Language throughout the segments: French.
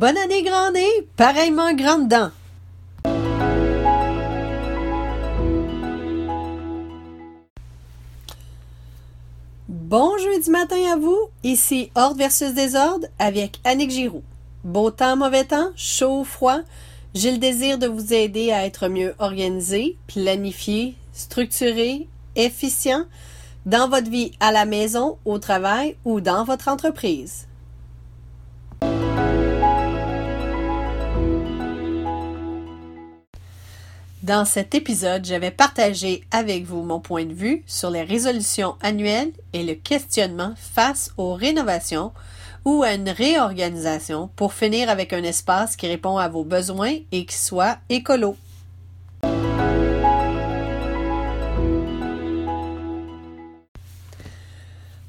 Bonne année, grand nez, pareillement grande dent. Bon jeudi matin à vous, ici Ordre versus Désordre avec Annick Giroux. Beau temps, mauvais temps, chaud, froid, j'ai le désir de vous aider à être mieux organisé, planifié, structuré, efficient dans votre vie à la maison, au travail ou dans votre entreprise. Dans cet épisode, je vais partager avec vous mon point de vue sur les résolutions annuelles et le questionnement face aux rénovations ou à une réorganisation pour finir avec un espace qui répond à vos besoins et qui soit écolo.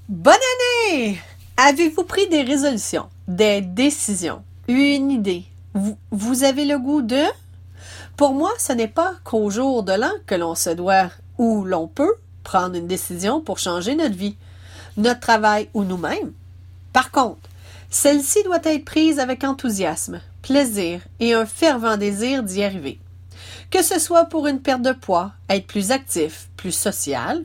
Bonne année! Avez-vous pris des résolutions, des décisions, une idée? Vous, vous avez le goût de? Pour moi, ce n'est pas qu'au jour de l'an que l'on se doit ou l'on peut prendre une décision pour changer notre vie, notre travail ou nous-mêmes. Par contre, celle-ci doit être prise avec enthousiasme, plaisir et un fervent désir d'y arriver. Que ce soit pour une perte de poids, être plus actif, plus social,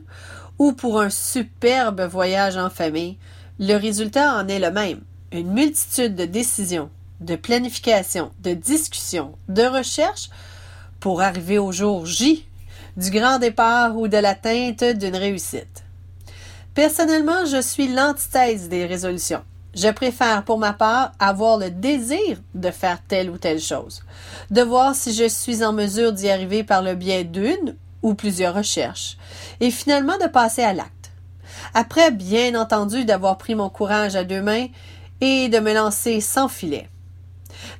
ou pour un superbe voyage en famille, le résultat en est le même. Une multitude de décisions, de planification, de discussions, de recherches pour arriver au jour J du grand départ ou de l'atteinte d'une réussite. Personnellement, je suis l'antithèse des résolutions. Je préfère pour ma part avoir le désir de faire telle ou telle chose, de voir si je suis en mesure d'y arriver par le biais d'une ou plusieurs recherches, et finalement de passer à l'acte. Après, bien entendu, d'avoir pris mon courage à deux mains et de me lancer sans filet.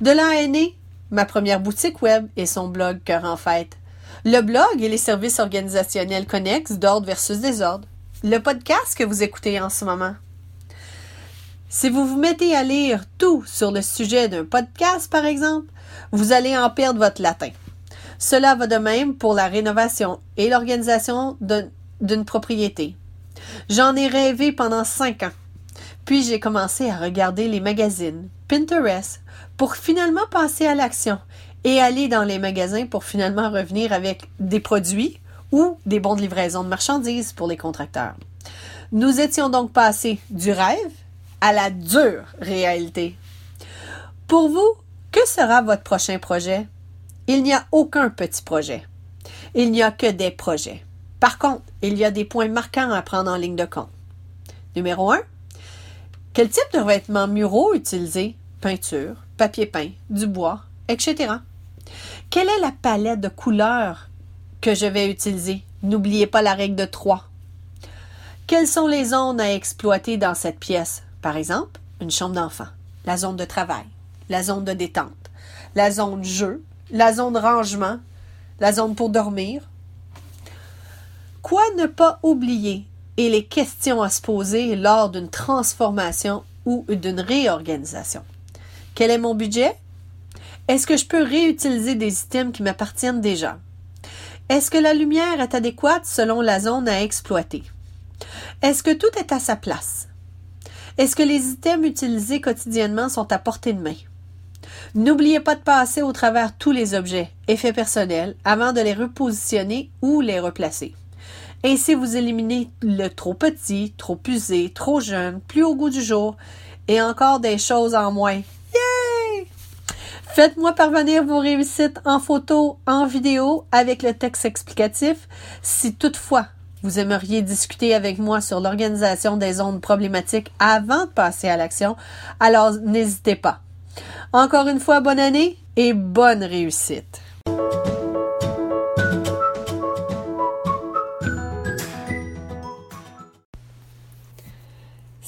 De là est née ma première boutique web et son blog Cœur en fête. Le blog et les services organisationnels connexes d'ordre versus désordre. Le podcast que vous écoutez en ce moment. Si vous vous mettez à lire tout sur le sujet d'un podcast, par exemple, vous allez en perdre votre latin. Cela va de même pour la rénovation et l'organisation d'une propriété. J'en ai rêvé pendant cinq ans. Puis j'ai commencé à regarder les magazines, Pinterest, pour finalement passer à l'action et aller dans les magasins pour finalement revenir avec des produits ou des bons de livraison de marchandises pour les contracteurs. Nous étions donc passés du rêve à la dure réalité. Pour vous, que sera votre prochain projet? Il n'y a aucun petit projet. Il n'y a que des projets. Par contre, il y a des points marquants à prendre en ligne de compte. Numéro 1. Quel type de revêtements muraux utiliser? Peinture, papier peint, du bois, etc. Quelle est la palette de couleurs que je vais utiliser? N'oubliez pas la règle de 3. Quelles sont les zones à exploiter dans cette pièce? Par exemple, une chambre d'enfant, la zone de travail, la zone de détente, la zone jeu, la zone rangement, la zone pour dormir. Quoi ne pas oublier et les questions à se poser lors d'une transformation ou d'une réorganisation. Quel est mon budget? Est-ce que je peux réutiliser des items qui m'appartiennent déjà? Est-ce que la lumière est adéquate selon la zone à exploiter? Est-ce que tout est à sa place? Est-ce que les items utilisés quotidiennement sont à portée de main? N'oubliez pas de passer au travers tous les objets, effets personnels, avant de les repositionner ou les replacer. Ainsi, vous éliminez le trop petit, trop usé, trop jeune, plus au goût du jour et encore des choses en moins. Yay! Faites-moi parvenir vos réussites en photo, en vidéo, avec le texte explicatif. Si toutefois vous aimeriez discuter avec moi sur l'organisation des zones problématiques avant de passer à l'action, alors n'hésitez pas. Encore une fois, bonne année et bonne réussite.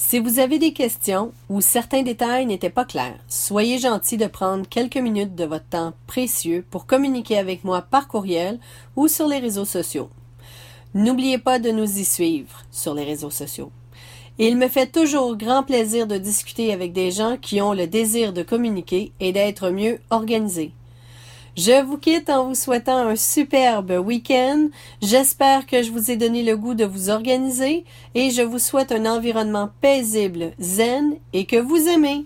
Si vous avez des questions ou certains détails n'étaient pas clairs, soyez gentil de prendre quelques minutes de votre temps précieux pour communiquer avec moi par courriel ou sur les réseaux sociaux. N'oubliez pas de nous y suivre sur les réseaux sociaux. Il me fait toujours grand plaisir de discuter avec des gens qui ont le désir de communiquer et d'être mieux organisés. Je vous quitte en vous souhaitant un superbe week-end. J'espère que je vous ai donné le goût de vous organiser et je vous souhaite un environnement paisible, zen et que vous aimez.